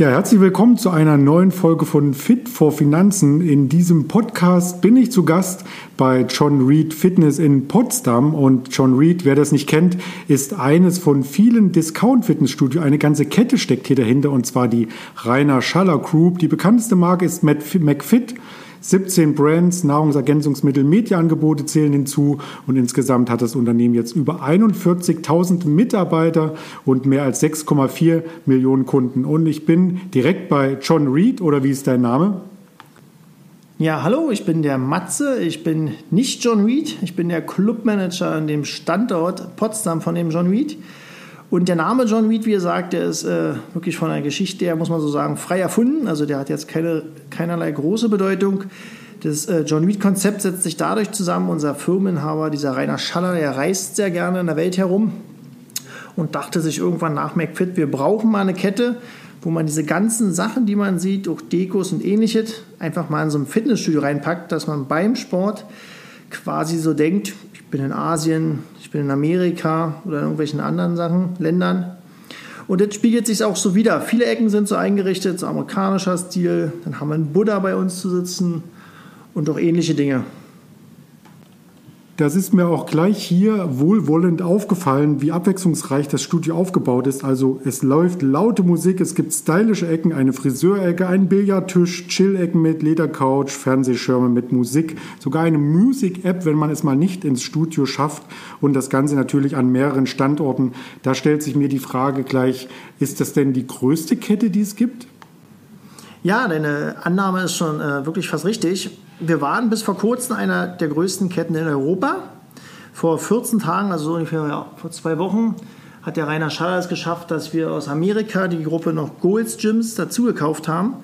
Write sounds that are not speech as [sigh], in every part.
Ja, herzlich willkommen zu einer neuen Folge von Fit for Finanzen. In diesem Podcast bin ich zu Gast bei John Reed Fitness in Potsdam. Und John Reed, wer das nicht kennt, ist eines von vielen Discount-Fitnessstudios. Eine ganze Kette steckt hier dahinter, und zwar die Rainer Schaller Group. Die bekannteste Marke ist McFit. 17 Brands, Nahrungsergänzungsmittel, Mediaangebote zählen hinzu und insgesamt hat das Unternehmen jetzt über 41.000 Mitarbeiter und mehr als 6,4 Millionen Kunden. Und ich bin direkt bei John Reed oder wie ist dein Name? Ja, hallo, ich bin der Matze. Ich bin nicht John Reed. Ich bin der Clubmanager an dem Standort Potsdam von dem John Reed. Und der Name John Reed, wie ihr sagt, der ist äh, wirklich von einer Geschichte her, muss man so sagen, frei erfunden. Also der hat jetzt keine, keinerlei große Bedeutung. Das äh, John Reed-Konzept setzt sich dadurch zusammen, unser Firmeninhaber, dieser Rainer Schaller, der reist sehr gerne in der Welt herum und dachte sich irgendwann nach McFit, wir brauchen mal eine Kette, wo man diese ganzen Sachen, die man sieht, auch Dekos und ähnliches, einfach mal in so ein Fitnessstudio reinpackt, dass man beim Sport quasi so denkt, ich bin in Asien, ich bin in Amerika oder in irgendwelchen anderen Sachen, Ländern. Und jetzt spiegelt sich auch so wieder. Viele Ecken sind so eingerichtet, so amerikanischer Stil. Dann haben wir einen Buddha bei uns zu sitzen und auch ähnliche Dinge. Das ist mir auch gleich hier wohlwollend aufgefallen, wie abwechslungsreich das Studio aufgebaut ist. Also es läuft laute Musik, es gibt stylische Ecken, eine Friseurecke, einen Billardtisch, Chill-Ecken mit Ledercouch, Fernsehschirme mit Musik, sogar eine Music-App, wenn man es mal nicht ins Studio schafft und das Ganze natürlich an mehreren Standorten. Da stellt sich mir die Frage gleich, ist das denn die größte Kette, die es gibt? Ja, deine Annahme ist schon äh, wirklich fast richtig. Wir waren bis vor kurzem einer der größten Ketten in Europa. Vor 14 Tagen, also so ungefähr ja, vor zwei Wochen, hat der Rainer Schaller es geschafft, dass wir aus Amerika die Gruppe noch Golds Gyms dazugekauft haben.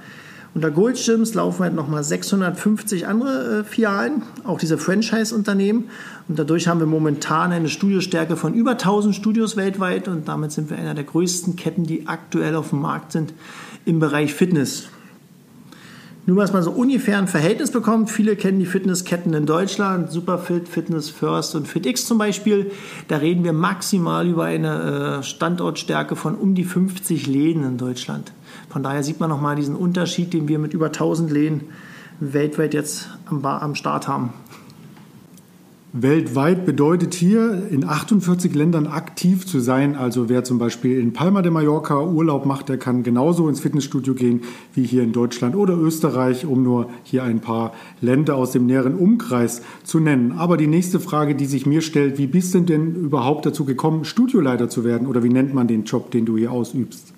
Unter Gold Gyms laufen halt nochmal 650 andere äh, Filialen, auch diese Franchise-Unternehmen. Und dadurch haben wir momentan eine Studiostärke von über 1000 Studios weltweit und damit sind wir einer der größten Ketten, die aktuell auf dem Markt sind im Bereich Fitness. Nur, dass man so ungefähr ein Verhältnis bekommt. Viele kennen die Fitnessketten in Deutschland, Superfit, Fitness First und FitX zum Beispiel. Da reden wir maximal über eine äh, Standortstärke von um die 50 Läden in Deutschland. Von daher sieht man nochmal diesen Unterschied, den wir mit über 1000 Läden weltweit jetzt am, am Start haben. Weltweit bedeutet hier in 48 Ländern aktiv zu sein. Also wer zum Beispiel in Palma de Mallorca Urlaub macht, der kann genauso ins Fitnessstudio gehen wie hier in Deutschland oder Österreich, um nur hier ein paar Länder aus dem näheren Umkreis zu nennen. Aber die nächste Frage, die sich mir stellt, wie bist du denn überhaupt dazu gekommen, Studioleiter zu werden? Oder wie nennt man den Job, den du hier ausübst?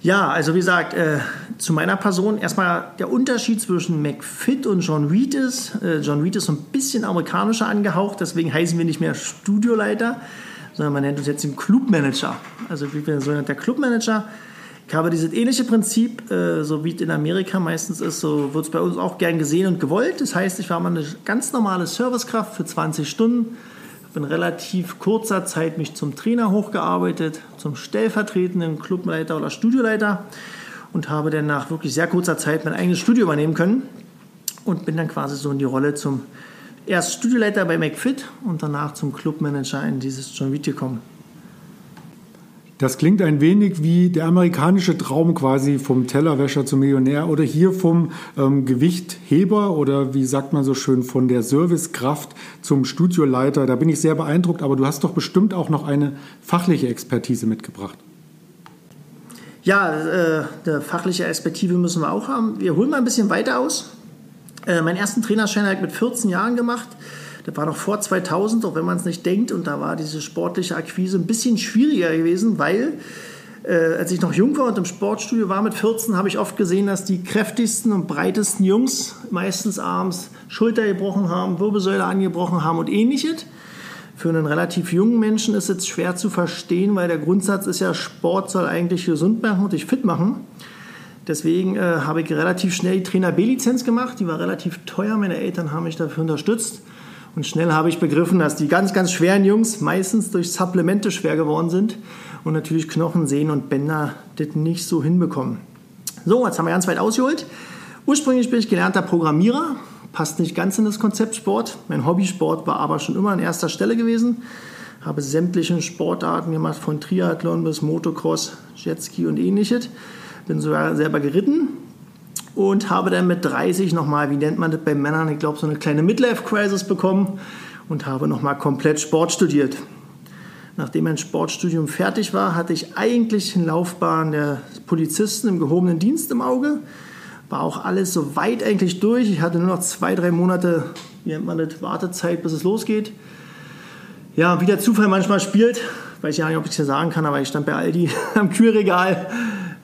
Ja, also wie gesagt, äh, zu meiner Person erstmal der Unterschied zwischen McFit und John Reed ist. Äh, John Reed ist so ein bisschen amerikanischer angehaucht, deswegen heißen wir nicht mehr Studioleiter, sondern man nennt uns jetzt den Clubmanager. Also ich bin so der Clubmanager. Ich habe dieses ähnliche Prinzip, äh, so wie es in Amerika meistens ist, so wird es bei uns auch gern gesehen und gewollt. Das heißt, ich war mal eine ganz normale Servicekraft für 20 Stunden in relativ kurzer Zeit mich zum Trainer hochgearbeitet, zum stellvertretenden Clubleiter oder Studioleiter und habe dann nach wirklich sehr kurzer Zeit mein eigenes Studio übernehmen können und bin dann quasi so in die Rolle zum erst Studioleiter bei McFit und danach zum Clubmanager in dieses John Reed gekommen. Das klingt ein wenig wie der amerikanische Traum quasi vom Tellerwäscher zum Millionär oder hier vom ähm, Gewichtheber oder wie sagt man so schön von der Servicekraft zum Studioleiter. Da bin ich sehr beeindruckt, aber du hast doch bestimmt auch noch eine fachliche Expertise mitgebracht. Ja, äh, eine fachliche Expertise müssen wir auch haben. Wir holen mal ein bisschen weiter aus. Äh, meinen ersten Trainerschein habe ich mit 14 Jahren gemacht. Das war noch vor 2000, auch wenn man es nicht denkt. Und da war diese sportliche Akquise ein bisschen schwieriger gewesen, weil äh, als ich noch jung war und im Sportstudio war mit 14, habe ich oft gesehen, dass die kräftigsten und breitesten Jungs meistens abends Schulter gebrochen haben, Wirbelsäule angebrochen haben und ähnliches. Für einen relativ jungen Menschen ist es schwer zu verstehen, weil der Grundsatz ist ja, Sport soll eigentlich gesund machen und dich fit machen. Deswegen äh, habe ich relativ schnell die Trainer B-Lizenz gemacht. Die war relativ teuer. Meine Eltern haben mich dafür unterstützt. Und schnell habe ich begriffen, dass die ganz, ganz schweren Jungs meistens durch Supplemente schwer geworden sind und natürlich Knochen, Sehnen und Bänder das nicht so hinbekommen. So, jetzt haben wir ganz weit ausgeholt. Ursprünglich bin ich gelernter Programmierer, passt nicht ganz in das Konzept Sport. Mein Hobbysport war aber schon immer an erster Stelle gewesen. habe sämtliche Sportarten gemacht, von Triathlon bis Motocross, Jetski und ähnliches. Bin sogar selber geritten und habe dann mit 30 nochmal, wie nennt man das bei Männern, ich glaube, so eine kleine Midlife-Crisis bekommen und habe nochmal komplett Sport studiert. Nachdem mein Sportstudium fertig war, hatte ich eigentlich eine Laufbahn der Polizisten im gehobenen Dienst im Auge. War auch alles so weit eigentlich durch. Ich hatte nur noch zwei, drei Monate, wie nennt man das, Wartezeit, bis es losgeht. Ja, wie der Zufall manchmal spielt, weiß ich ja nicht, ob ich es hier sagen kann, aber ich stand bei Aldi [laughs] am Kühlregal.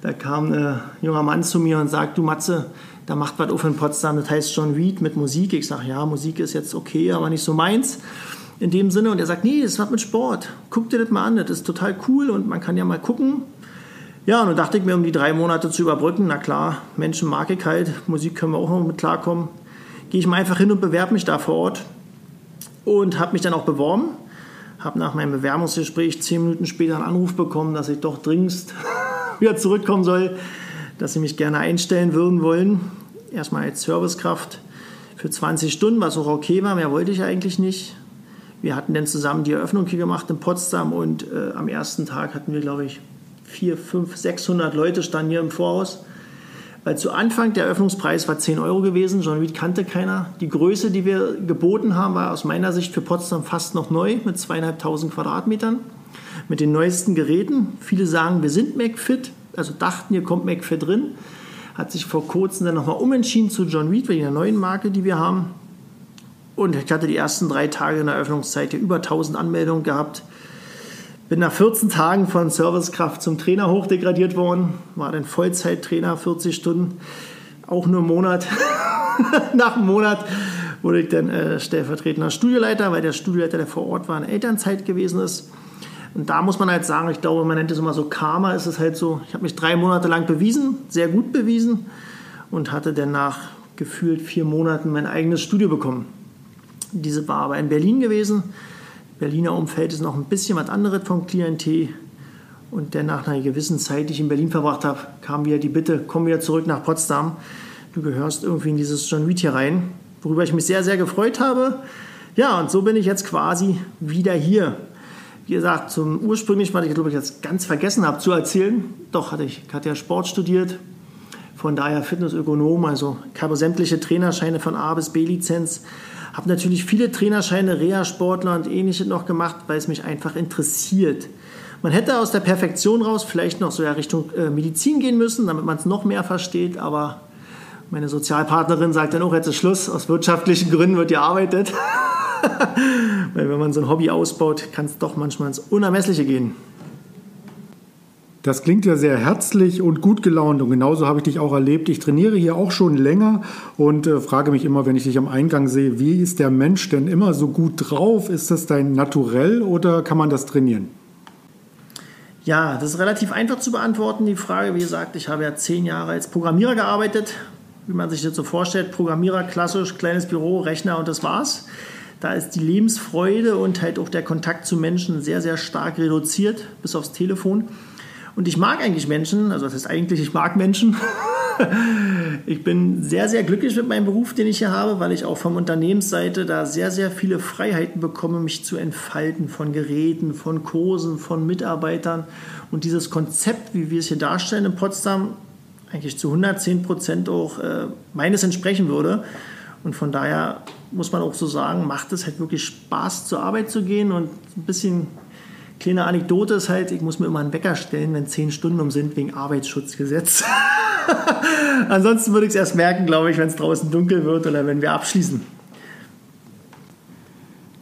Da kam ein junger Mann zu mir und sagt, du Matze, da macht was auf in Potsdam, das heißt John Reed mit Musik. Ich sage, ja, Musik ist jetzt okay, aber nicht so meins in dem Sinne. Und er sagt, nee, das hat mit Sport. Guck dir das mal an, das ist total cool und man kann ja mal gucken. Ja, und dann dachte ich mir, um die drei Monate zu überbrücken, na klar, Menschen mag ich halt, Musik können wir auch noch mit klarkommen, gehe ich mal einfach hin und bewerbe mich da vor Ort. Und habe mich dann auch beworben habe nach meinem Bewerbungsgespräch zehn Minuten später einen Anruf bekommen, dass ich doch dringendst [laughs] wieder zurückkommen soll, dass sie mich gerne einstellen würden wollen. Erstmal als Servicekraft für 20 Stunden, was auch okay war, mehr wollte ich eigentlich nicht. Wir hatten dann zusammen die Eröffnung hier gemacht in Potsdam und äh, am ersten Tag hatten wir, glaube ich, 4, 5, 600 Leute standen hier im Voraus. Weil zu Anfang der Eröffnungspreis war 10 Euro gewesen. John Reed kannte keiner. Die Größe, die wir geboten haben, war aus meiner Sicht für Potsdam fast noch neu mit zweieinhalbtausend Quadratmetern. Mit den neuesten Geräten. Viele sagen, wir sind McFit. Also dachten, hier kommt McFit drin. Hat sich vor kurzem dann nochmal umentschieden zu John Reed wegen der neuen Marke, die wir haben. Und ich hatte die ersten drei Tage in der Eröffnungszeit hier über 1000 Anmeldungen gehabt. Bin nach 14 Tagen von Servicekraft zum Trainer hochdegradiert worden, war dann Vollzeittrainer, 40 Stunden, auch nur einen Monat. [laughs] nach einem Monat wurde ich dann äh, stellvertretender Studioleiter, weil der Studioleiter, der vor Ort war, in Elternzeit gewesen ist. Und da muss man halt sagen, ich glaube, man nennt es immer so Karma, ist es halt so, ich habe mich drei Monate lang bewiesen, sehr gut bewiesen und hatte dann nach gefühlt vier Monaten mein eigenes Studio bekommen. Diese war aber in Berlin gewesen Berliner Umfeld ist noch ein bisschen was anderes vom Klientel. Und dann nach einer gewissen Zeit, die ich in Berlin verbracht habe, kam wieder die Bitte, komm wieder zurück nach Potsdam. Du gehörst irgendwie in dieses John Reed hier rein, worüber ich mich sehr, sehr gefreut habe. Ja, und so bin ich jetzt quasi wieder hier. Wie gesagt, zum ursprünglich, was ich glaube ich jetzt ganz vergessen habe zu erzählen, doch hatte ich, hatte ja Sport studiert, von daher Fitnessökonom, also ich habe sämtliche Trainerscheine von A bis B-Lizenz, habe natürlich viele Trainerscheine, Reha-Sportler und ähnliches noch gemacht, weil es mich einfach interessiert. Man hätte aus der Perfektion raus vielleicht noch so ja Richtung äh, Medizin gehen müssen, damit man es noch mehr versteht, aber meine Sozialpartnerin sagt dann auch, jetzt ist Schluss, aus wirtschaftlichen Gründen wird gearbeitet. [laughs] [laughs] weil wenn man so ein Hobby ausbaut, kann es doch manchmal ins Unermessliche gehen. Das klingt ja sehr herzlich und gut gelaunt und genauso habe ich dich auch erlebt. Ich trainiere hier auch schon länger und äh, frage mich immer, wenn ich dich am Eingang sehe, wie ist der Mensch denn immer so gut drauf? Ist das dein Naturell oder kann man das trainieren? Ja, das ist relativ einfach zu beantworten, die Frage. Wie gesagt, ich habe ja zehn Jahre als Programmierer gearbeitet, wie man sich das so vorstellt. Programmierer, klassisch, kleines Büro, Rechner und das war's. Da ist die Lebensfreude und halt auch der Kontakt zu Menschen sehr, sehr stark reduziert, bis aufs Telefon. Und ich mag eigentlich Menschen, also das heißt eigentlich, ich mag Menschen. [laughs] ich bin sehr, sehr glücklich mit meinem Beruf, den ich hier habe, weil ich auch vom Unternehmensseite da sehr, sehr viele Freiheiten bekomme, mich zu entfalten von Geräten, von Kursen, von Mitarbeitern. Und dieses Konzept, wie wir es hier darstellen in Potsdam, eigentlich zu 110 Prozent auch äh, meines entsprechen würde. Und von daher muss man auch so sagen, macht es halt wirklich Spaß, zur Arbeit zu gehen und ein bisschen Kleine Anekdote ist halt, ich muss mir immer einen Wecker stellen, wenn zehn Stunden um sind, wegen Arbeitsschutzgesetz. [laughs] Ansonsten würde ich es erst merken, glaube ich, wenn es draußen dunkel wird oder wenn wir abschließen.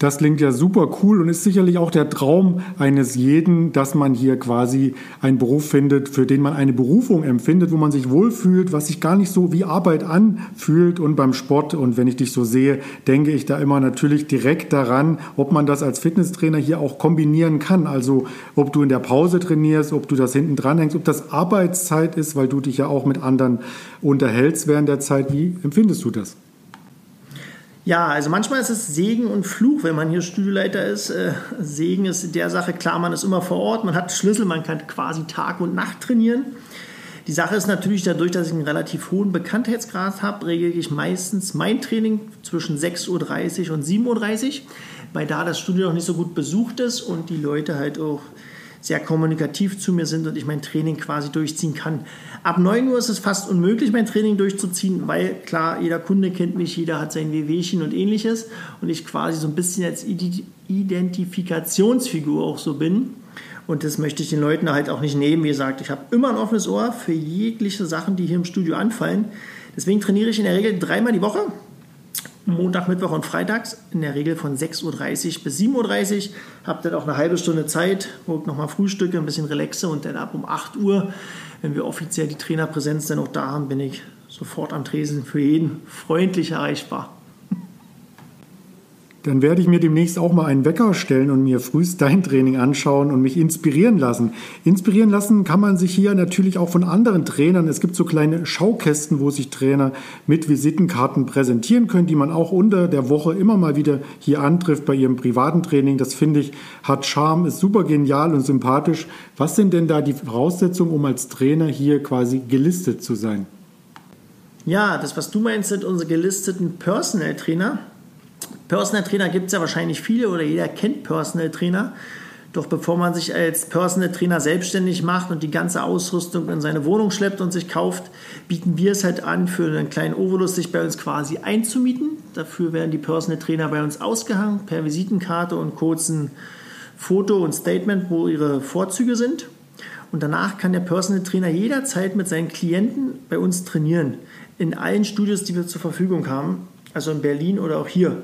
Das klingt ja super cool und ist sicherlich auch der Traum eines jeden, dass man hier quasi einen Beruf findet, für den man eine Berufung empfindet, wo man sich wohlfühlt, was sich gar nicht so wie Arbeit anfühlt. Und beim Sport, und wenn ich dich so sehe, denke ich da immer natürlich direkt daran, ob man das als Fitnesstrainer hier auch kombinieren kann. Also ob du in der Pause trainierst, ob du das hinten dran hängst, ob das Arbeitszeit ist, weil du dich ja auch mit anderen unterhältst während der Zeit. Wie empfindest du das? Ja, also manchmal ist es Segen und Fluch, wenn man hier Studioleiter ist. Äh, Segen ist in der Sache, klar, man ist immer vor Ort, man hat Schlüssel, man kann quasi Tag und Nacht trainieren. Die Sache ist natürlich dadurch, dass ich einen relativ hohen Bekanntheitsgrad habe, regle ich meistens mein Training zwischen 6.30 Uhr und 7.30 Uhr. weil da das Studio noch nicht so gut besucht ist und die Leute halt auch sehr kommunikativ zu mir sind und ich mein Training quasi durchziehen kann. Ab 9 Uhr ist es fast unmöglich, mein Training durchzuziehen, weil klar, jeder Kunde kennt mich, jeder hat sein WWchen und ähnliches und ich quasi so ein bisschen als Identifikationsfigur auch so bin. Und das möchte ich den Leuten halt auch nicht nehmen. Wie gesagt, ich habe immer ein offenes Ohr für jegliche Sachen, die hier im Studio anfallen. Deswegen trainiere ich in der Regel dreimal die Woche. Montag, Mittwoch und Freitags in der Regel von 6.30 Uhr bis 7.30 Uhr. Habe dann auch eine halbe Stunde Zeit, wo ich nochmal frühstücke, ein bisschen relaxe und dann ab um 8 Uhr, wenn wir offiziell die Trainerpräsenz dann auch da haben, bin ich sofort am Tresen für jeden freundlich erreichbar. Dann werde ich mir demnächst auch mal einen Wecker stellen und mir frühst dein Training anschauen und mich inspirieren lassen. Inspirieren lassen kann man sich hier natürlich auch von anderen Trainern. Es gibt so kleine Schaukästen, wo sich Trainer mit Visitenkarten präsentieren können, die man auch unter der Woche immer mal wieder hier antrifft bei ihrem privaten Training. Das finde ich hat Charme, ist super genial und sympathisch. Was sind denn da die Voraussetzungen, um als Trainer hier quasi gelistet zu sein? Ja, das, was du meinst, sind unsere gelisteten Personal Trainer. Personal Trainer gibt es ja wahrscheinlich viele oder jeder kennt Personal Trainer. Doch bevor man sich als Personal Trainer selbstständig macht und die ganze Ausrüstung in seine Wohnung schleppt und sich kauft, bieten wir es halt an, für einen kleinen Ovolus sich bei uns quasi einzumieten. Dafür werden die Personal Trainer bei uns ausgehangen per Visitenkarte und kurzen Foto und Statement, wo ihre Vorzüge sind. Und danach kann der Personal Trainer jederzeit mit seinen Klienten bei uns trainieren. In allen Studios, die wir zur Verfügung haben, also in Berlin oder auch hier.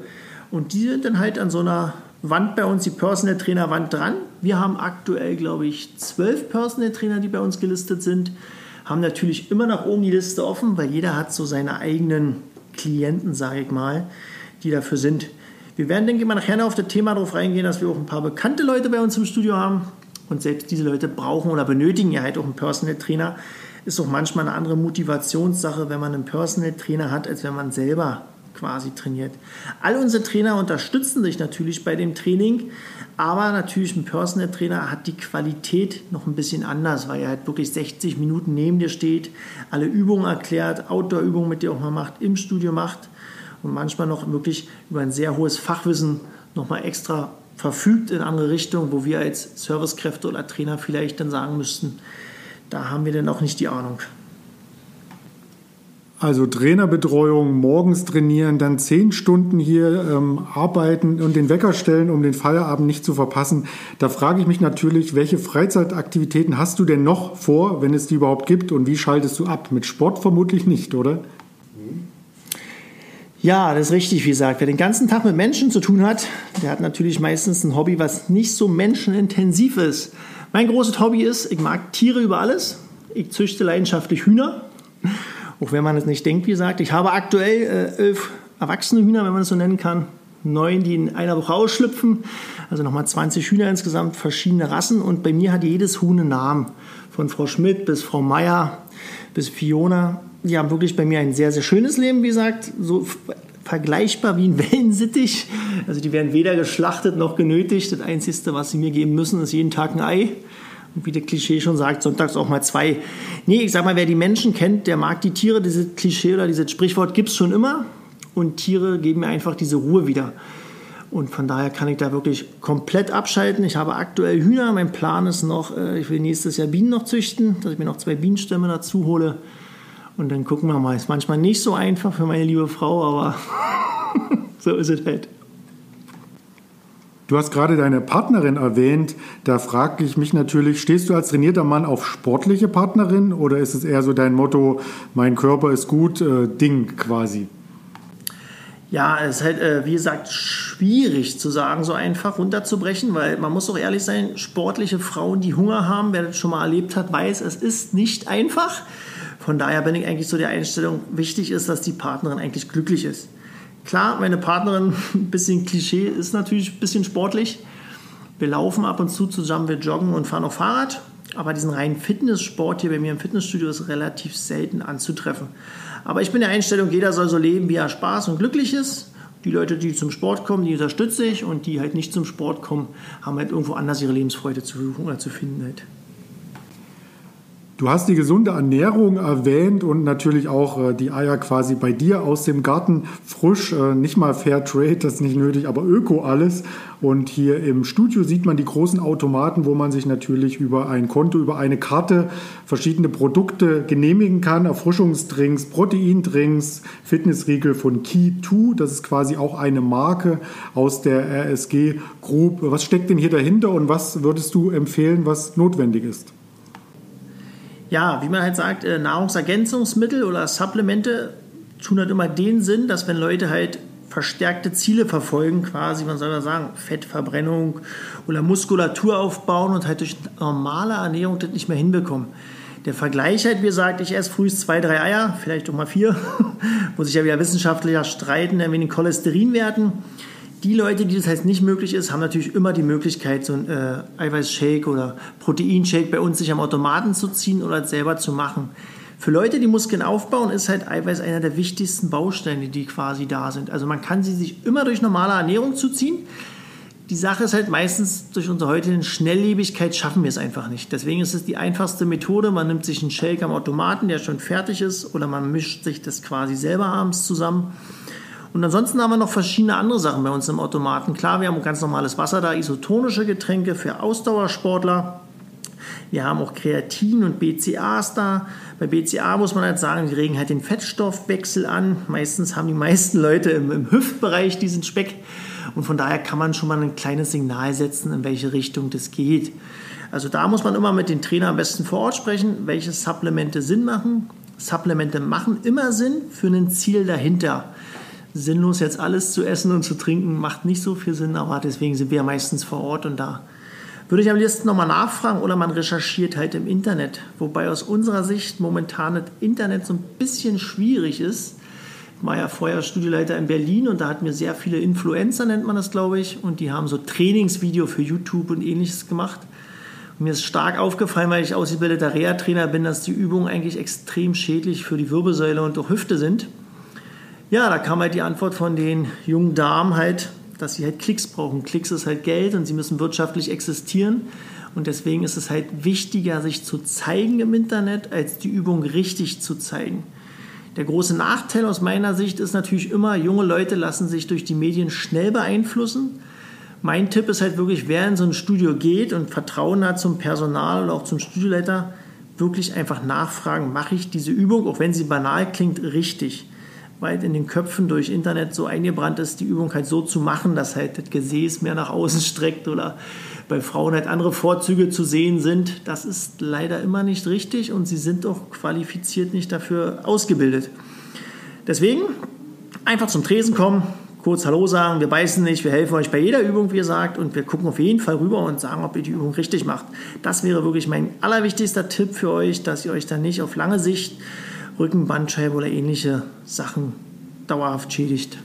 Und die sind dann halt an so einer Wand bei uns, die Personal Trainer Wand dran. Wir haben aktuell, glaube ich, zwölf Personal Trainer, die bei uns gelistet sind. Haben natürlich immer nach oben die Liste offen, weil jeder hat so seine eigenen Klienten, sage ich mal, die dafür sind. Wir werden, denke ich mal, nachher noch auf das Thema darauf reingehen, dass wir auch ein paar bekannte Leute bei uns im Studio haben. Und selbst diese Leute brauchen oder benötigen ja halt auch einen Personal Trainer. Ist auch manchmal eine andere Motivationssache, wenn man einen Personal Trainer hat, als wenn man selber quasi trainiert. All unsere Trainer unterstützen sich natürlich bei dem Training, aber natürlich ein Personal Trainer hat die Qualität noch ein bisschen anders, weil er halt wirklich 60 Minuten neben dir steht, alle Übungen erklärt, Outdoor-Übungen mit dir auch mal macht, im Studio macht und manchmal noch wirklich über ein sehr hohes Fachwissen nochmal extra verfügt in andere Richtungen, wo wir als Servicekräfte oder Trainer vielleicht dann sagen müssten, da haben wir dann auch nicht die Ahnung. Also Trainerbetreuung, morgens trainieren, dann zehn Stunden hier ähm, arbeiten und den Wecker stellen, um den Feierabend nicht zu verpassen. Da frage ich mich natürlich, welche Freizeitaktivitäten hast du denn noch vor, wenn es die überhaupt gibt und wie schaltest du ab? Mit Sport vermutlich nicht, oder? Ja, das ist richtig, wie gesagt. Wer den ganzen Tag mit Menschen zu tun hat, der hat natürlich meistens ein Hobby, was nicht so menschenintensiv ist. Mein großes Hobby ist, ich mag Tiere über alles. Ich züchte leidenschaftlich Hühner. Auch wenn man es nicht denkt, wie gesagt. Ich habe aktuell äh, elf erwachsene Hühner, wenn man es so nennen kann. Neun, die in einer Woche ausschlüpfen. Also nochmal 20 Hühner insgesamt, verschiedene Rassen. Und bei mir hat jedes Huhn einen Namen. Von Frau Schmidt bis Frau Meier bis Fiona. Die haben wirklich bei mir ein sehr, sehr schönes Leben, wie gesagt. So vergleichbar wie ein [laughs] Wellensittich. Also die werden weder geschlachtet noch genötigt. Das Einzige, was sie mir geben müssen, ist jeden Tag ein Ei. Wie der Klischee schon sagt, sonntags auch mal zwei. Nee, ich sag mal, wer die Menschen kennt, der mag die Tiere. Dieses Klischee oder dieses Sprichwort gibt es schon immer. Und Tiere geben mir einfach diese Ruhe wieder. Und von daher kann ich da wirklich komplett abschalten. Ich habe aktuell Hühner. Mein Plan ist noch, äh, ich will nächstes Jahr Bienen noch züchten, dass ich mir noch zwei Bienenstämme dazu hole. Und dann gucken wir mal. Ist manchmal nicht so einfach für meine liebe Frau, aber [laughs] so ist es halt. Du hast gerade deine Partnerin erwähnt. Da frage ich mich natürlich, stehst du als trainierter Mann auf sportliche Partnerin oder ist es eher so dein Motto, mein Körper ist gut, äh, Ding quasi? Ja, es ist halt, äh, wie gesagt, schwierig zu sagen, so einfach runterzubrechen, weil man muss auch ehrlich sein, sportliche Frauen, die Hunger haben, wer das schon mal erlebt hat, weiß, es ist nicht einfach. Von daher bin ich eigentlich so der Einstellung, wichtig ist, dass die Partnerin eigentlich glücklich ist. Klar, meine Partnerin, [laughs] ein bisschen Klischee, ist natürlich ein bisschen sportlich. Wir laufen ab und zu zusammen, wir joggen und fahren auch Fahrrad. Aber diesen reinen Fitnesssport hier bei mir im Fitnessstudio ist relativ selten anzutreffen. Aber ich bin der Einstellung, jeder soll so leben, wie er Spaß und glücklich ist. Die Leute, die zum Sport kommen, die unterstütze ich. Und die halt nicht zum Sport kommen, haben halt irgendwo anders ihre Lebensfreude zu suchen oder zu finden halt. Du hast die gesunde Ernährung erwähnt und natürlich auch äh, die Eier quasi bei dir aus dem Garten frisch, äh, nicht mal Fair Trade, das ist nicht nötig, aber Öko alles. Und hier im Studio sieht man die großen Automaten, wo man sich natürlich über ein Konto, über eine Karte verschiedene Produkte genehmigen kann. Erfrischungsdrinks, Proteindrinks, Fitnessriegel von Key2, das ist quasi auch eine Marke aus der RSG Group. Was steckt denn hier dahinter und was würdest du empfehlen, was notwendig ist? Ja, wie man halt sagt, äh, Nahrungsergänzungsmittel oder Supplemente tun halt immer den Sinn, dass wenn Leute halt verstärkte Ziele verfolgen, quasi, man soll ja sagen, Fettverbrennung oder Muskulatur aufbauen und halt durch normale Ernährung das nicht mehr hinbekommen. Der Vergleich halt, wie gesagt, ich esse frühst zwei, drei Eier, vielleicht auch mal vier, [laughs] muss ich ja wieder wissenschaftlicher streiten, wegen den Cholesterinwerten. Die Leute, die das heißt nicht möglich ist, haben natürlich immer die Möglichkeit, so ein äh, Eiweißshake oder Proteinshake bei uns sich am Automaten zu ziehen oder selber zu machen. Für Leute, die Muskeln aufbauen, ist halt Eiweiß einer der wichtigsten Bausteine, die quasi da sind. Also man kann sie sich immer durch normale Ernährung zuziehen. Die Sache ist halt meistens durch unsere heutige Schnelllebigkeit schaffen wir es einfach nicht. Deswegen ist es die einfachste Methode. Man nimmt sich einen Shake am Automaten, der schon fertig ist, oder man mischt sich das quasi selber abends zusammen und ansonsten haben wir noch verschiedene andere Sachen bei uns im Automaten. Klar, wir haben ganz normales Wasser da, isotonische Getränke für Ausdauersportler. Wir haben auch Kreatin und BCAs da. Bei BCA muss man halt sagen, die regen halt den Fettstoffwechsel an. Meistens haben die meisten Leute im, im Hüftbereich diesen Speck. Und von daher kann man schon mal ein kleines Signal setzen, in welche Richtung das geht. Also da muss man immer mit den Trainer am besten vor Ort sprechen, welche Supplemente Sinn machen. Supplemente machen immer Sinn für ein Ziel dahinter sinnlos jetzt alles zu essen und zu trinken macht nicht so viel Sinn, aber deswegen sind wir meistens vor Ort und da würde ich am liebsten nochmal nachfragen oder man recherchiert halt im Internet. Wobei aus unserer Sicht momentan das Internet so ein bisschen schwierig ist. Ich war ja vorher Studieleiter in Berlin und da hatten wir sehr viele Influencer, nennt man das, glaube ich, und die haben so Trainingsvideo für YouTube und ähnliches gemacht. Und mir ist stark aufgefallen, weil ich ausgebildeter Reha-Trainer bin, dass die Übungen eigentlich extrem schädlich für die Wirbelsäule und auch Hüfte sind. Ja, da kam halt die Antwort von den jungen Damen halt, dass sie halt Klicks brauchen. Klicks ist halt Geld und sie müssen wirtschaftlich existieren. Und deswegen ist es halt wichtiger, sich zu zeigen im Internet, als die Übung richtig zu zeigen. Der große Nachteil aus meiner Sicht ist natürlich immer, junge Leute lassen sich durch die Medien schnell beeinflussen. Mein Tipp ist halt wirklich, wer in so ein Studio geht und Vertrauen hat zum Personal oder auch zum Studioleiter, wirklich einfach nachfragen, mache ich diese Übung, auch wenn sie banal klingt, richtig weit in den Köpfen durch Internet so eingebrannt ist, die Übung halt so zu machen, dass halt das Gesäß mehr nach außen streckt oder bei Frauen halt andere Vorzüge zu sehen sind. Das ist leider immer nicht richtig und sie sind auch qualifiziert nicht dafür ausgebildet. Deswegen einfach zum Tresen kommen, kurz Hallo sagen, wir beißen nicht, wir helfen euch bei jeder Übung, wie ihr sagt, und wir gucken auf jeden Fall rüber und sagen, ob ihr die Übung richtig macht. Das wäre wirklich mein allerwichtigster Tipp für euch, dass ihr euch dann nicht auf lange Sicht Rückenbandscheibe oder ähnliche Sachen dauerhaft schädigt.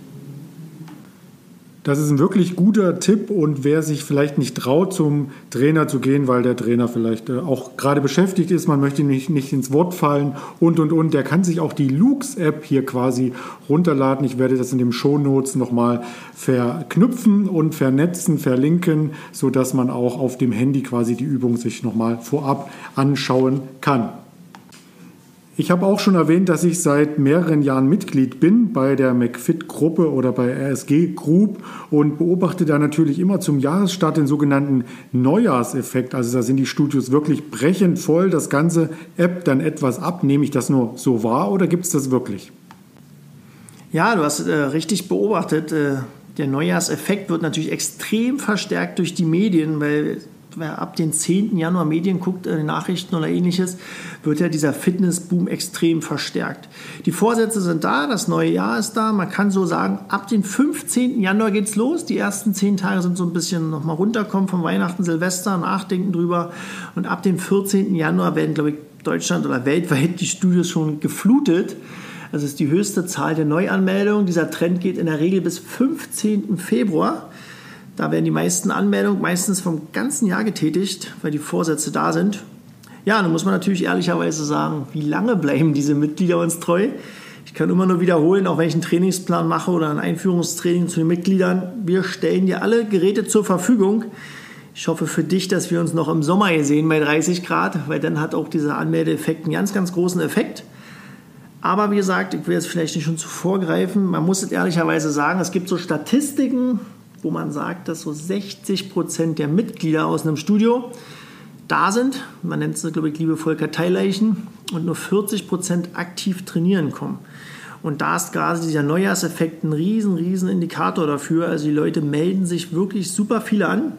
Das ist ein wirklich guter Tipp und wer sich vielleicht nicht traut, zum Trainer zu gehen, weil der Trainer vielleicht äh, auch gerade beschäftigt ist, man möchte nicht, nicht ins Wort fallen und und und, der kann sich auch die Lux-App hier quasi runterladen. Ich werde das in den Shownotes nochmal verknüpfen und vernetzen, verlinken, sodass man auch auf dem Handy quasi die Übung sich nochmal vorab anschauen kann. Ich habe auch schon erwähnt, dass ich seit mehreren Jahren Mitglied bin bei der McFit-Gruppe oder bei RSG Group und beobachte da natürlich immer zum Jahresstart den sogenannten Neujahrseffekt. Also da sind die Studios wirklich brechend voll. Das ganze App dann etwas ab. Nehme ich das nur so wahr oder gibt es das wirklich? Ja, du hast äh, richtig beobachtet. Äh, der Neujahrseffekt wird natürlich extrem verstärkt durch die Medien, weil wer ab dem 10. Januar Medien guckt, äh, Nachrichten oder ähnliches, wird ja dieser Fitnessboom extrem verstärkt. Die Vorsätze sind da, das neue Jahr ist da. Man kann so sagen, ab dem 15. Januar geht's los. Die ersten zehn Tage sind so ein bisschen nochmal runterkommen von Weihnachten, Silvester, nachdenken drüber. Und ab dem 14. Januar werden, glaube ich, Deutschland oder weltweit die Studios schon geflutet. Das ist die höchste Zahl der Neuanmeldungen. Dieser Trend geht in der Regel bis 15. Februar. Da werden die meisten Anmeldungen meistens vom ganzen Jahr getätigt, weil die Vorsätze da sind. Ja, dann muss man natürlich ehrlicherweise sagen, wie lange bleiben diese Mitglieder uns treu? Ich kann immer nur wiederholen, auch wenn ich einen Trainingsplan mache oder ein Einführungstraining zu den Mitgliedern. Wir stellen dir alle Geräte zur Verfügung. Ich hoffe für dich, dass wir uns noch im Sommer hier sehen bei 30 Grad, weil dann hat auch dieser Anmeldeeffekt einen ganz, ganz großen Effekt. Aber wie gesagt, ich will jetzt vielleicht nicht schon zu vorgreifen. Man muss es ehrlicherweise sagen, es gibt so Statistiken, wo man sagt, dass so 60 Prozent der Mitglieder aus einem Studio da sind. Man nennt es, glaube ich, liebevoll Karteileichen und nur 40 Prozent aktiv trainieren kommen. Und da ist gerade dieser Neujahrseffekt ein riesen, riesen Indikator dafür. Also die Leute melden sich wirklich super viele an.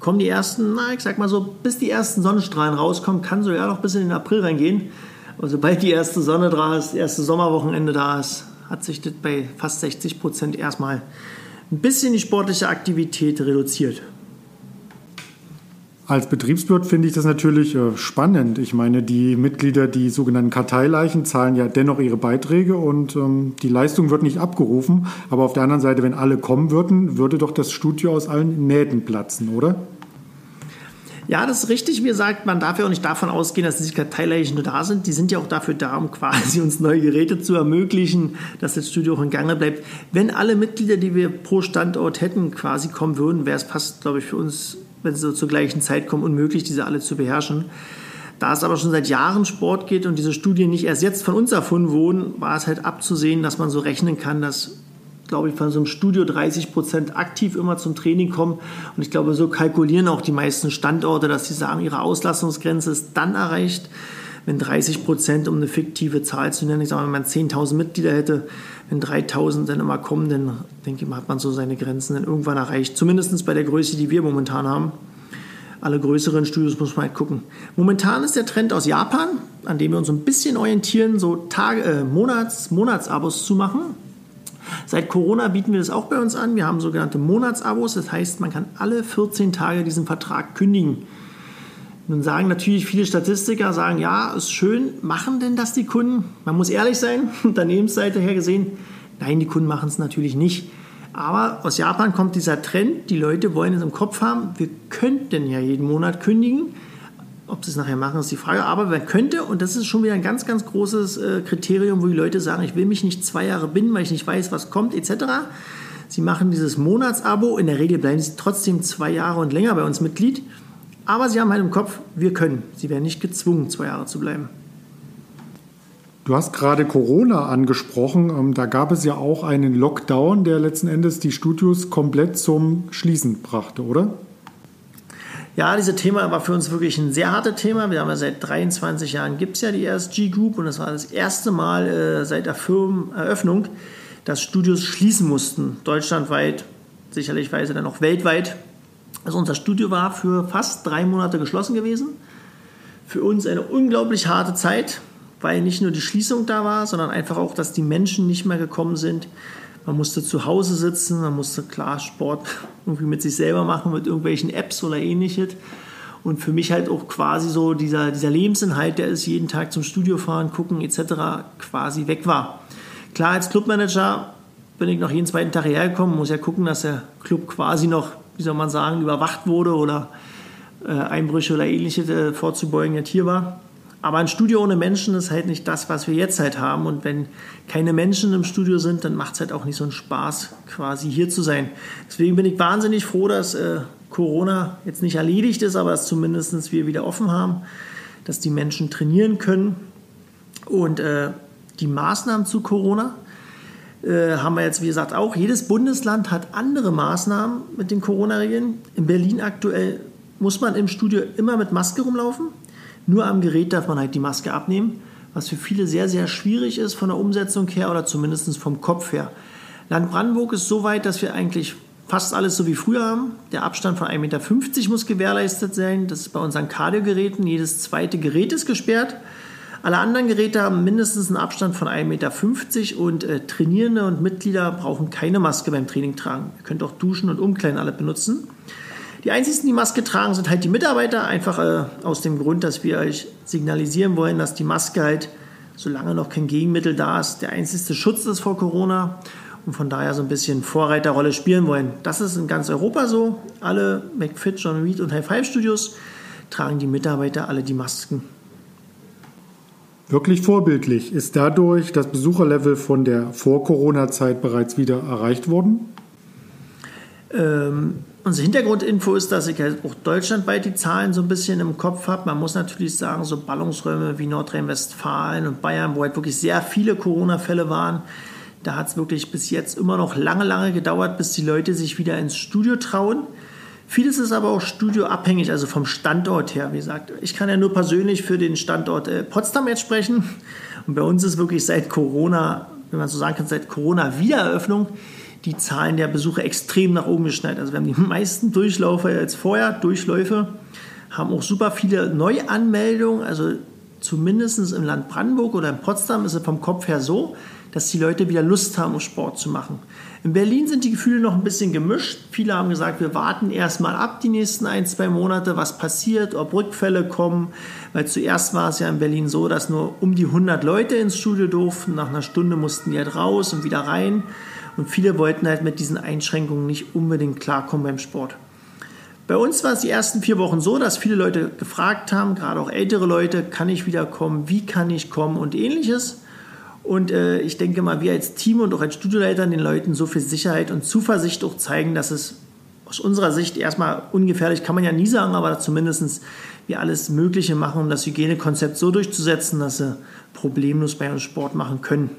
Kommen die ersten, na, ich sag mal so, bis die ersten Sonnenstrahlen rauskommen, kann sogar noch bis in den April reingehen. Aber sobald die erste Sonne da ist, erste Sommerwochenende da ist, hat sich das bei fast 60 Prozent erstmal ein bisschen die sportliche Aktivität reduziert. Als Betriebswirt finde ich das natürlich äh, spannend. Ich meine, die Mitglieder, die sogenannten Karteileichen, zahlen ja dennoch ihre Beiträge und ähm, die Leistung wird nicht abgerufen. Aber auf der anderen Seite, wenn alle kommen würden, würde doch das Studio aus allen Nähten platzen, oder? Ja, das ist richtig. Wie gesagt, man darf ja auch nicht davon ausgehen, dass diese Karteileichen nur da sind. Die sind ja auch dafür da, um quasi uns neue Geräte zu ermöglichen, dass das Studio auch in Gange bleibt. Wenn alle Mitglieder, die wir pro Standort hätten, quasi kommen würden, wäre es fast, glaube ich, für uns, wenn sie so zur gleichen Zeit kommen, unmöglich, diese alle zu beherrschen. Da es aber schon seit Jahren Sport geht und diese Studien nicht erst jetzt von uns erfunden wurden, war es halt abzusehen, dass man so rechnen kann, dass glaube ich, von so einem Studio 30 Prozent aktiv immer zum Training kommen. Und ich glaube, so kalkulieren auch die meisten Standorte, dass sie sagen, ihre Auslastungsgrenze ist dann erreicht, wenn 30 Prozent, um eine fiktive Zahl zu nennen, ich sage mal, wenn man 10.000 Mitglieder hätte, wenn 3.000 dann immer kommen, dann denke ich mal, hat man so seine Grenzen dann irgendwann erreicht. Zumindest bei der Größe, die wir momentan haben. Alle größeren Studios muss man halt gucken. Momentan ist der Trend aus Japan, an dem wir uns ein bisschen orientieren, so Tage, äh, Monats, Monatsabos zu machen. Seit Corona bieten wir das auch bei uns an. Wir haben sogenannte Monatsabos. Das heißt, man kann alle 14 Tage diesen Vertrag kündigen. Nun sagen natürlich viele Statistiker, sagen, ja, ist schön, machen denn das die Kunden? Man muss ehrlich sein, [laughs] Unternehmensseite her gesehen, nein, die Kunden machen es natürlich nicht. Aber aus Japan kommt dieser Trend, die Leute wollen es im Kopf haben, wir könnten ja jeden Monat kündigen. Ob sie es nachher machen, ist die Frage. Aber wer könnte, und das ist schon wieder ein ganz, ganz großes äh, Kriterium, wo die Leute sagen, ich will mich nicht zwei Jahre binden, weil ich nicht weiß, was kommt, etc. Sie machen dieses Monatsabo. In der Regel bleiben sie trotzdem zwei Jahre und länger bei uns Mitglied. Aber sie haben halt im Kopf, wir können. Sie werden nicht gezwungen, zwei Jahre zu bleiben. Du hast gerade Corona angesprochen. Ähm, da gab es ja auch einen Lockdown, der letzten Endes die Studios komplett zum Schließen brachte, oder? Ja, dieses Thema war für uns wirklich ein sehr hartes Thema. Wir haben ja seit 23 Jahren gibt es ja die ESG Group und das war das erste Mal äh, seit der Firmeneröffnung, dass Studios schließen mussten, deutschlandweit, sicherlich weise dann auch weltweit. Also unser Studio war für fast drei Monate geschlossen gewesen. Für uns eine unglaublich harte Zeit, weil nicht nur die Schließung da war, sondern einfach auch, dass die Menschen nicht mehr gekommen sind, man musste zu Hause sitzen, man musste klar Sport irgendwie mit sich selber machen, mit irgendwelchen Apps oder ähnliches. Und für mich halt auch quasi so dieser, dieser Lebensinhalt, der ist jeden Tag zum Studio fahren, gucken etc. quasi weg war. Klar, als Clubmanager bin ich noch jeden zweiten Tag hergekommen, muss ja gucken, dass der Club quasi noch, wie soll man sagen, überwacht wurde oder äh, Einbrüche oder ähnliches äh, vorzubeugen jetzt hier war. Aber ein Studio ohne Menschen ist halt nicht das, was wir jetzt halt haben. Und wenn keine Menschen im Studio sind, dann macht es halt auch nicht so einen Spaß, quasi hier zu sein. Deswegen bin ich wahnsinnig froh, dass äh, Corona jetzt nicht erledigt ist, aber dass zumindest wir wieder offen haben, dass die Menschen trainieren können. Und äh, die Maßnahmen zu Corona äh, haben wir jetzt, wie gesagt, auch. Jedes Bundesland hat andere Maßnahmen mit den Corona-Regeln. In Berlin aktuell muss man im Studio immer mit Maske rumlaufen. Nur am Gerät darf man halt die Maske abnehmen, was für viele sehr, sehr schwierig ist von der Umsetzung her oder zumindest vom Kopf her. Land Brandenburg ist so weit, dass wir eigentlich fast alles so wie früher haben. Der Abstand von 1,50 Meter muss gewährleistet sein. Das ist bei unseren Kardiogeräten. Jedes zweite Gerät ist gesperrt. Alle anderen Geräte haben mindestens einen Abstand von 1,50 Meter und äh, Trainierende und Mitglieder brauchen keine Maske beim Training tragen. Ihr könnt auch Duschen und Umkleiden alle benutzen. Die einzigen, die Maske tragen, sind halt die Mitarbeiter, einfach äh, aus dem Grund, dass wir euch signalisieren wollen, dass die Maske halt, solange noch kein Gegenmittel da ist, der einzige Schutz ist vor Corona und von daher so ein bisschen Vorreiterrolle spielen wollen. Das ist in ganz Europa so. Alle McFit, John Reed und High Five Studios tragen die Mitarbeiter alle die Masken. Wirklich vorbildlich. Ist dadurch das Besucherlevel von der Vor-Corona-Zeit bereits wieder erreicht worden? Ähm, unsere Hintergrundinfo ist, dass ich halt auch deutschlandweit die Zahlen so ein bisschen im Kopf habe. Man muss natürlich sagen, so Ballungsräume wie Nordrhein-Westfalen und Bayern, wo halt wirklich sehr viele Corona-Fälle waren, da hat es wirklich bis jetzt immer noch lange, lange gedauert, bis die Leute sich wieder ins Studio trauen. Vieles ist aber auch studioabhängig, also vom Standort her. Wie gesagt, ich kann ja nur persönlich für den Standort äh, Potsdam jetzt sprechen. Und bei uns ist wirklich seit Corona, wenn man so sagen kann, seit Corona-Wiedereröffnung die Zahlen der Besucher extrem nach oben geschneit. Also wir haben die meisten Durchläufe jetzt vorher, Durchläufe, haben auch super viele Neuanmeldungen. Also zumindest im Land Brandenburg oder in Potsdam ist es vom Kopf her so, dass die Leute wieder Lust haben, Sport zu machen. In Berlin sind die Gefühle noch ein bisschen gemischt. Viele haben gesagt, wir warten erstmal ab die nächsten ein, zwei Monate, was passiert, ob Rückfälle kommen. Weil zuerst war es ja in Berlin so, dass nur um die 100 Leute ins Studio durften. Nach einer Stunde mussten die halt raus und wieder rein. Und viele wollten halt mit diesen Einschränkungen nicht unbedingt klarkommen beim Sport. Bei uns war es die ersten vier Wochen so, dass viele Leute gefragt haben, gerade auch ältere Leute, kann ich wieder kommen, wie kann ich kommen und ähnliches. Und äh, ich denke mal, wir als Team und auch als Studioleiter den Leuten so viel Sicherheit und Zuversicht auch zeigen, dass es aus unserer Sicht erstmal ungefährlich kann man ja nie sagen, aber zumindest wir alles Mögliche machen, um das Hygienekonzept so durchzusetzen, dass sie problemlos bei uns Sport machen können.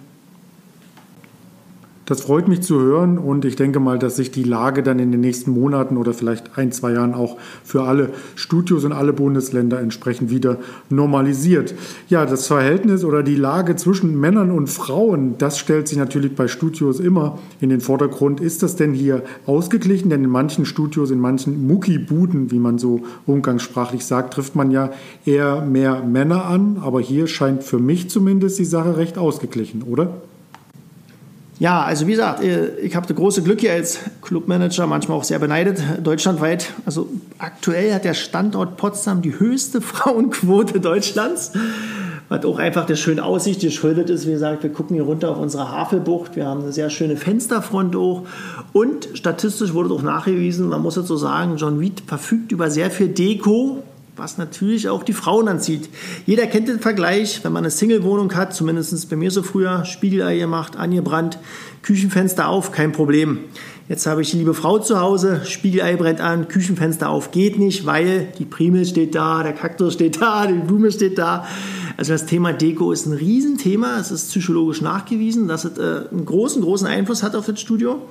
Das freut mich zu hören und ich denke mal, dass sich die Lage dann in den nächsten Monaten oder vielleicht ein, zwei Jahren auch für alle Studios und alle Bundesländer entsprechend wieder normalisiert. Ja, das Verhältnis oder die Lage zwischen Männern und Frauen, das stellt sich natürlich bei Studios immer in den Vordergrund. Ist das denn hier ausgeglichen? Denn in manchen Studios, in manchen Muckibuden, wie man so umgangssprachlich sagt, trifft man ja eher mehr Männer an. Aber hier scheint für mich zumindest die Sache recht ausgeglichen, oder? Ja, also wie gesagt, äh, ich habe das große Glück hier als Clubmanager, manchmal auch sehr beneidet, deutschlandweit. Also aktuell hat der Standort Potsdam die höchste [laughs] Frauenquote Deutschlands, was auch einfach der schönen Aussicht geschuldet ist. Wie gesagt, wir gucken hier runter auf unsere Havelbucht, wir haben eine sehr schöne Fensterfront auch und statistisch wurde auch nachgewiesen, man muss jetzt so sagen, John Reed verfügt über sehr viel Deko, was natürlich auch die Frauen anzieht. Jeder kennt den Vergleich, wenn man eine Single-Wohnung hat, zumindest bei mir so früher, Spiegelei gemacht, angebrannt, Küchenfenster auf, kein Problem. Jetzt habe ich die liebe Frau zu Hause, Spiegelei brennt an, Küchenfenster auf, geht nicht, weil die Primel steht da, der Kaktus steht da, die Blume steht da. Also das Thema Deko ist ein Riesenthema, es ist psychologisch nachgewiesen, dass es äh, einen großen, großen Einfluss hat auf das Studio.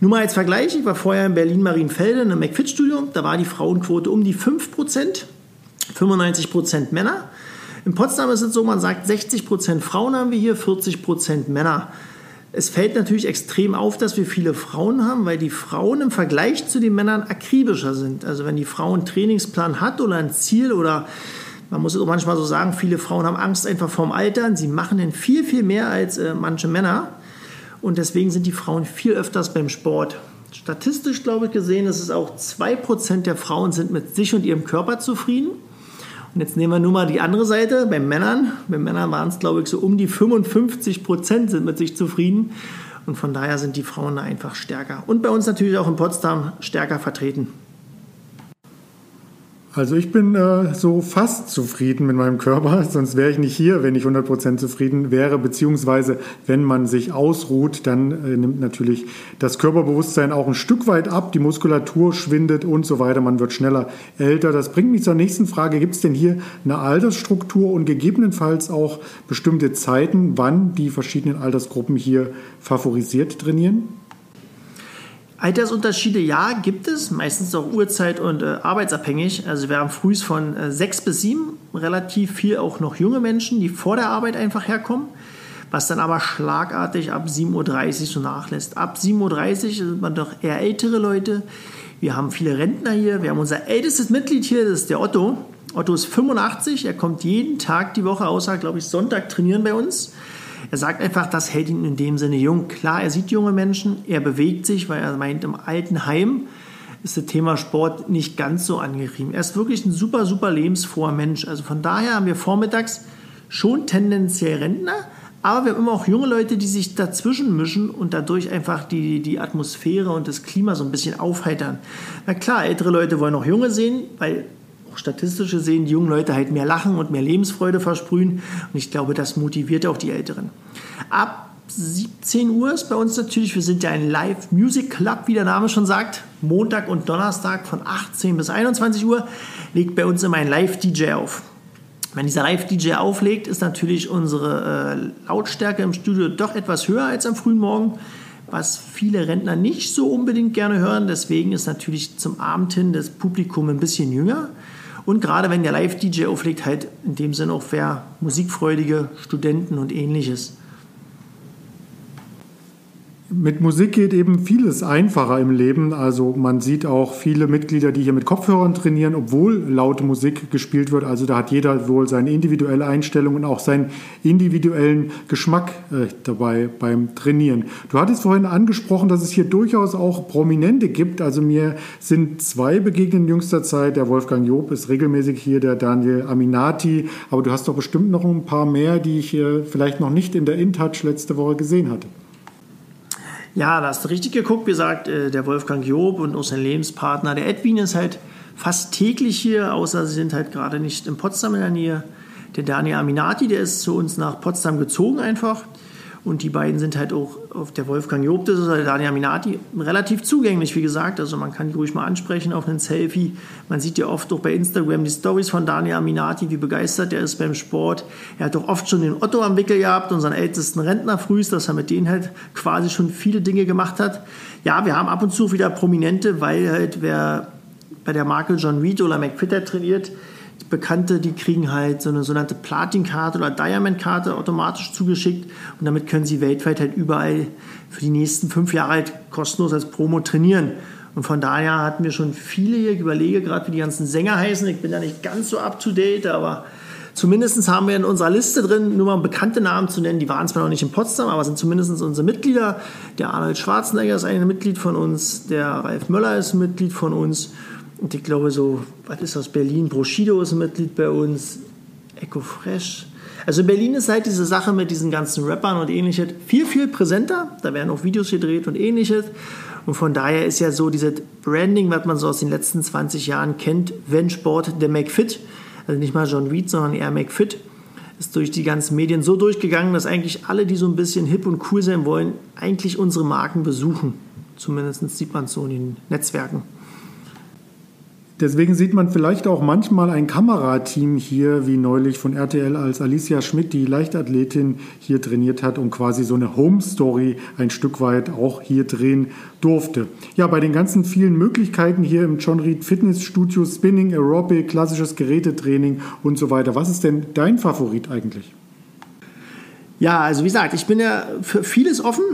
Nur mal als Vergleich, ich war vorher in Berlin-Marienfelde in einem McFit-Studio, da war die Frauenquote um die 5%, 95% Männer. In Potsdam ist es so, man sagt 60% Frauen haben wir hier, 40% Männer. Es fällt natürlich extrem auf, dass wir viele Frauen haben, weil die Frauen im Vergleich zu den Männern akribischer sind. Also wenn die Frau einen Trainingsplan hat oder ein Ziel oder man muss es auch manchmal so sagen, viele Frauen haben Angst einfach vorm Altern. Sie machen denn viel, viel mehr als äh, manche Männer. Und deswegen sind die Frauen viel öfters beim Sport. Statistisch, glaube ich, gesehen, ist es auch 2% der Frauen sind mit sich und ihrem Körper zufrieden. Und jetzt nehmen wir nur mal die andere Seite, bei Männern. Bei Männern waren es, glaube ich, so um die 55% sind mit sich zufrieden. Und von daher sind die Frauen da einfach stärker. Und bei uns natürlich auch in Potsdam stärker vertreten. Also ich bin äh, so fast zufrieden mit meinem Körper, [laughs] sonst wäre ich nicht hier, wenn ich 100% zufrieden wäre, beziehungsweise wenn man sich ausruht, dann äh, nimmt natürlich das Körperbewusstsein auch ein Stück weit ab, die Muskulatur schwindet und so weiter, man wird schneller älter. Das bringt mich zur nächsten Frage, gibt es denn hier eine Altersstruktur und gegebenenfalls auch bestimmte Zeiten, wann die verschiedenen Altersgruppen hier favorisiert trainieren? Altersunterschiede, ja, gibt es, meistens auch Uhrzeit- und äh, arbeitsabhängig. Also wir haben frühs von äh, sechs bis sieben relativ viel auch noch junge Menschen, die vor der Arbeit einfach herkommen, was dann aber schlagartig ab 7.30 Uhr so nachlässt. Ab 7.30 Uhr sind man doch eher ältere Leute. Wir haben viele Rentner hier. Wir haben unser ältestes Mitglied hier, das ist der Otto. Otto ist 85, er kommt jeden Tag die Woche, außer, glaube ich, Sonntag trainieren bei uns. Er sagt einfach, das hält ihn in dem Sinne jung. Klar, er sieht junge Menschen, er bewegt sich, weil er meint, im alten Heim ist das Thema Sport nicht ganz so angerieben. Er ist wirklich ein super, super lebensfroher Mensch. Also von daher haben wir vormittags schon tendenziell Rentner, aber wir haben immer auch junge Leute, die sich dazwischen mischen und dadurch einfach die, die Atmosphäre und das Klima so ein bisschen aufheitern. Na klar, ältere Leute wollen auch junge sehen, weil auch statistisch gesehen die jungen Leute halt mehr lachen und mehr Lebensfreude versprühen. Und ich glaube, das motiviert auch die Älteren. Ab 17 Uhr ist bei uns natürlich. Wir sind ja ein Live Music Club, wie der Name schon sagt. Montag und Donnerstag von 18 bis 21 Uhr legt bei uns immer ein Live-DJ auf. Wenn dieser Live-DJ auflegt, ist natürlich unsere äh, Lautstärke im Studio doch etwas höher als am frühen Morgen, was viele Rentner nicht so unbedingt gerne hören. Deswegen ist natürlich zum Abend hin das Publikum ein bisschen jünger. Und gerade wenn der Live-DJ auflegt, halt in dem Sinne auch für musikfreudige Studenten und ähnliches. Mit Musik geht eben vieles einfacher im Leben. Also man sieht auch viele Mitglieder, die hier mit Kopfhörern trainieren, obwohl laute Musik gespielt wird. Also da hat jeder wohl seine individuelle Einstellung und auch seinen individuellen Geschmack äh, dabei beim Trainieren. Du hattest vorhin angesprochen, dass es hier durchaus auch Prominente gibt. Also mir sind zwei begegnet in jüngster Zeit. Der Wolfgang Job ist regelmäßig hier, der Daniel Aminati. Aber du hast doch bestimmt noch ein paar mehr, die ich hier vielleicht noch nicht in der InTouch letzte Woche gesehen hatte. Ja, da hast du richtig geguckt. Wie gesagt, äh, der Wolfgang Job und auch sein Lebenspartner, der Edwin, ist halt fast täglich hier, außer sie sind halt gerade nicht in Potsdam in der Nähe. Der Daniel Aminati, der ist zu uns nach Potsdam gezogen einfach. Und die beiden sind halt auch auf der Wolfgang Job, das ist der Daniel Aminati, relativ zugänglich, wie gesagt. Also man kann die ruhig mal ansprechen auf einen Selfie. Man sieht ja oft auch bei Instagram die Stories von Daniel Aminati, wie begeistert er ist beim Sport. Er hat doch oft schon den Otto am Wickel gehabt, unseren ältesten Rentner frühst, dass er mit denen halt quasi schon viele Dinge gemacht hat. Ja, wir haben ab und zu wieder Prominente, weil halt wer bei der Marke John Reed oder McFitter trainiert, Bekannte, die kriegen halt so eine sogenannte Platin-Karte oder Diamond-Karte automatisch zugeschickt und damit können sie weltweit halt überall für die nächsten fünf Jahre halt kostenlos als Promo trainieren. Und von daher hatten wir schon viele hier, ich überlege gerade, wie die ganzen Sänger heißen. Ich bin da nicht ganz so up to date, aber zumindest haben wir in unserer Liste drin, nur mal bekannte Namen zu nennen. Die waren zwar noch nicht in Potsdam, aber sind zumindest unsere Mitglieder. Der Arnold Schwarzenegger ist ein Mitglied von uns, der Ralf Möller ist ein Mitglied von uns. Und ich glaube, so, was ist aus Berlin? Broschido ist ein Mitglied bei uns, Echo Fresh. Also in Berlin ist halt diese Sache mit diesen ganzen Rappern und ähnliches viel, viel präsenter. Da werden auch Videos gedreht und ähnliches. Und von daher ist ja so dieses Branding, was man so aus den letzten 20 Jahren kennt, wenn Sport, der McFit, also nicht mal John Reed, sondern eher McFit, ist durch die ganzen Medien so durchgegangen, dass eigentlich alle, die so ein bisschen hip und cool sein wollen, eigentlich unsere Marken besuchen. Zumindest sieht man es so in den Netzwerken. Deswegen sieht man vielleicht auch manchmal ein Kamerateam hier, wie neulich von RTL, als Alicia Schmidt, die Leichtathletin, hier trainiert hat und quasi so eine Home Story ein Stück weit auch hier drehen durfte. Ja, bei den ganzen vielen Möglichkeiten hier im John Reed Fitnessstudio, Spinning, Aerobic, klassisches Gerätetraining und so weiter. Was ist denn dein Favorit eigentlich? Ja, also wie gesagt, ich bin ja für vieles offen.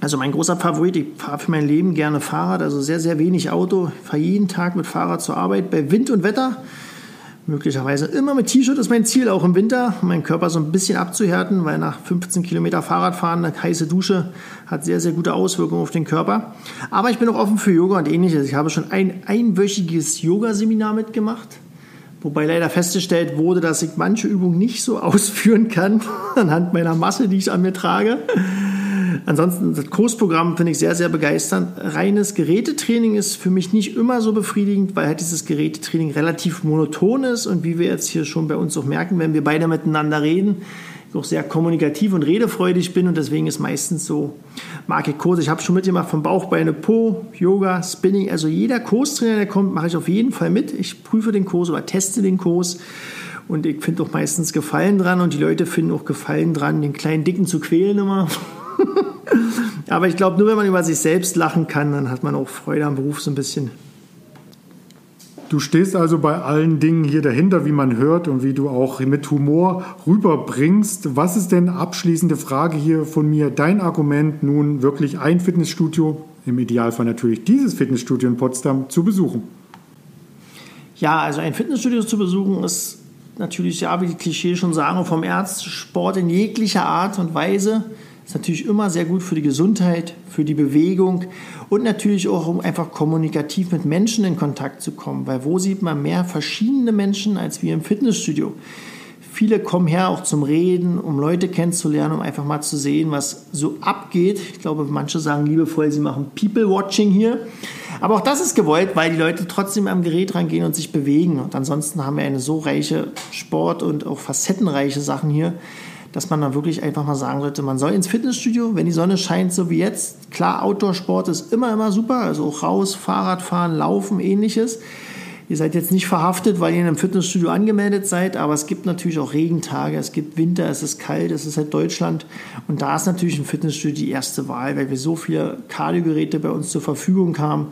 Also mein großer Favorit, ich fahre für mein Leben gerne Fahrrad, also sehr, sehr wenig Auto. Ich fahre jeden Tag mit Fahrrad zur Arbeit bei Wind und Wetter. Möglicherweise immer mit T-Shirt ist mein Ziel, auch im Winter, um meinen Körper so ein bisschen abzuhärten, weil nach 15 Kilometer Fahrradfahren eine heiße Dusche hat sehr, sehr gute Auswirkungen auf den Körper. Aber ich bin auch offen für Yoga und ähnliches. Ich habe schon ein einwöchiges Yoga-Seminar mitgemacht, wobei leider festgestellt wurde, dass ich manche Übungen nicht so [laughs] ausführen kann, anhand meiner Masse, die ich an mir trage. Ansonsten, das Kursprogramm finde ich sehr, sehr begeisternd. Reines Gerätetraining ist für mich nicht immer so befriedigend, weil halt dieses Gerätetraining relativ monoton ist und wie wir jetzt hier schon bei uns auch merken, wenn wir beide miteinander reden, ich auch sehr kommunikativ und redefreudig bin und deswegen ist meistens so, mag ich Kurse. Ich habe schon mitgemacht von Bauchbeine, Po, Yoga, Spinning. Also jeder Kurstrainer, der kommt, mache ich auf jeden Fall mit. Ich prüfe den Kurs oder teste den Kurs. Und ich finde auch meistens Gefallen dran und die Leute finden auch Gefallen dran, den kleinen Dicken zu quälen immer. [laughs] Aber ich glaube, nur wenn man über sich selbst lachen kann, dann hat man auch Freude am Beruf so ein bisschen. Du stehst also bei allen Dingen hier dahinter, wie man hört und wie du auch mit Humor rüberbringst. Was ist denn abschließende Frage hier von mir? Dein Argument nun wirklich ein Fitnessstudio, im Idealfall natürlich dieses Fitnessstudio in Potsdam, zu besuchen? Ja, also ein Fitnessstudio zu besuchen ist natürlich, ja, wie die Klischees schon sagen, vom Sport in jeglicher Art und Weise. Ist natürlich immer sehr gut für die Gesundheit, für die Bewegung und natürlich auch, um einfach kommunikativ mit Menschen in Kontakt zu kommen. Weil wo sieht man mehr verschiedene Menschen als wir im Fitnessstudio? Viele kommen her auch zum Reden, um Leute kennenzulernen, um einfach mal zu sehen, was so abgeht. Ich glaube, manche sagen liebevoll, sie machen People-Watching hier. Aber auch das ist gewollt, weil die Leute trotzdem am Gerät rangehen und sich bewegen. Und ansonsten haben wir eine so reiche Sport- und auch facettenreiche Sachen hier, dass man da wirklich einfach mal sagen sollte, man soll ins Fitnessstudio, wenn die Sonne scheint, so wie jetzt. Klar, Outdoor-Sport ist immer, immer super, also auch raus, Fahrrad fahren, Laufen, ähnliches. Ihr seid jetzt nicht verhaftet, weil ihr in einem Fitnessstudio angemeldet seid, aber es gibt natürlich auch Regentage, es gibt Winter, es ist kalt, es ist halt Deutschland. Und da ist natürlich ein Fitnessstudio die erste Wahl, weil wir so viele Kardiogeräte bei uns zur Verfügung haben,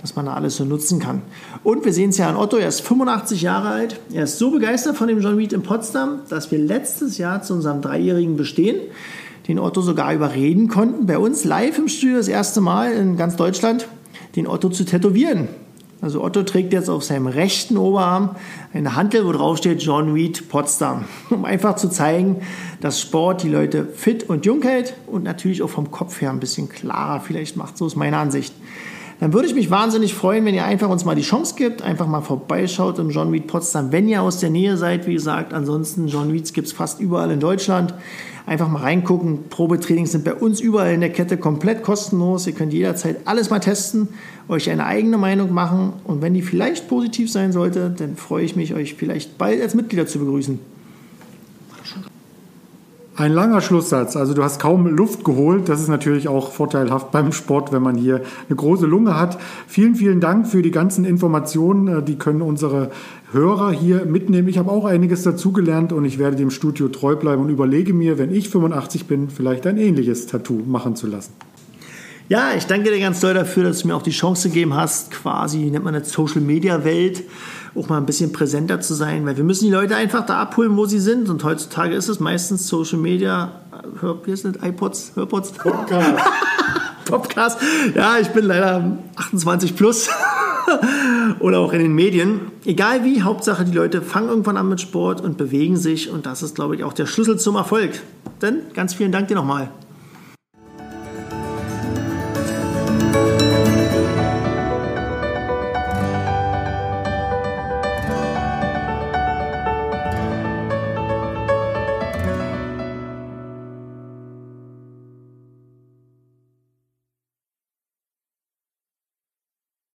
dass man da alles so nutzen kann. Und wir sehen es ja an Otto, er ist 85 Jahre alt. Er ist so begeistert von dem John Reed in Potsdam, dass wir letztes Jahr zu unserem dreijährigen Bestehen den Otto sogar überreden konnten, bei uns live im Studio das erste Mal in ganz Deutschland den Otto zu tätowieren. Also Otto trägt jetzt auf seinem rechten Oberarm eine Hantel, wo drauf steht John Reed Potsdam, [laughs] um einfach zu zeigen, dass Sport die Leute fit und jung hält und natürlich auch vom Kopf her ein bisschen klarer vielleicht macht. So ist meine Ansicht. Dann würde ich mich wahnsinnig freuen, wenn ihr einfach uns mal die Chance gibt, einfach mal vorbeischaut im John Reed Potsdam, wenn ihr aus der Nähe seid. Wie gesagt, ansonsten John Reeds gibt es fast überall in Deutschland. Einfach mal reingucken. Probetrainings sind bei uns überall in der Kette komplett kostenlos. Ihr könnt jederzeit alles mal testen, euch eine eigene Meinung machen. Und wenn die vielleicht positiv sein sollte, dann freue ich mich, euch vielleicht bald als Mitglieder zu begrüßen. Ein langer Schlusssatz. Also du hast kaum Luft geholt. Das ist natürlich auch vorteilhaft beim Sport, wenn man hier eine große Lunge hat. Vielen, vielen Dank für die ganzen Informationen. Die können unsere Hörer hier mitnehmen. Ich habe auch einiges dazugelernt und ich werde dem Studio treu bleiben und überlege mir, wenn ich 85 bin, vielleicht ein ähnliches Tattoo machen zu lassen. Ja, ich danke dir ganz doll dafür, dass du mir auch die Chance gegeben hast, quasi, nennt man das Social Media Welt, auch mal ein bisschen präsenter zu sein, weil wir müssen die Leute einfach da abholen, wo sie sind. Und heutzutage ist es meistens Social Media, Hör, wie ist das, iPods, Hörpods? Podcast. [laughs] Podcast. Ja, ich bin leider 28 plus. [laughs] Oder auch in den Medien. Egal wie, Hauptsache die Leute fangen irgendwann an mit Sport und bewegen sich. Und das ist, glaube ich, auch der Schlüssel zum Erfolg. Denn ganz vielen Dank dir nochmal.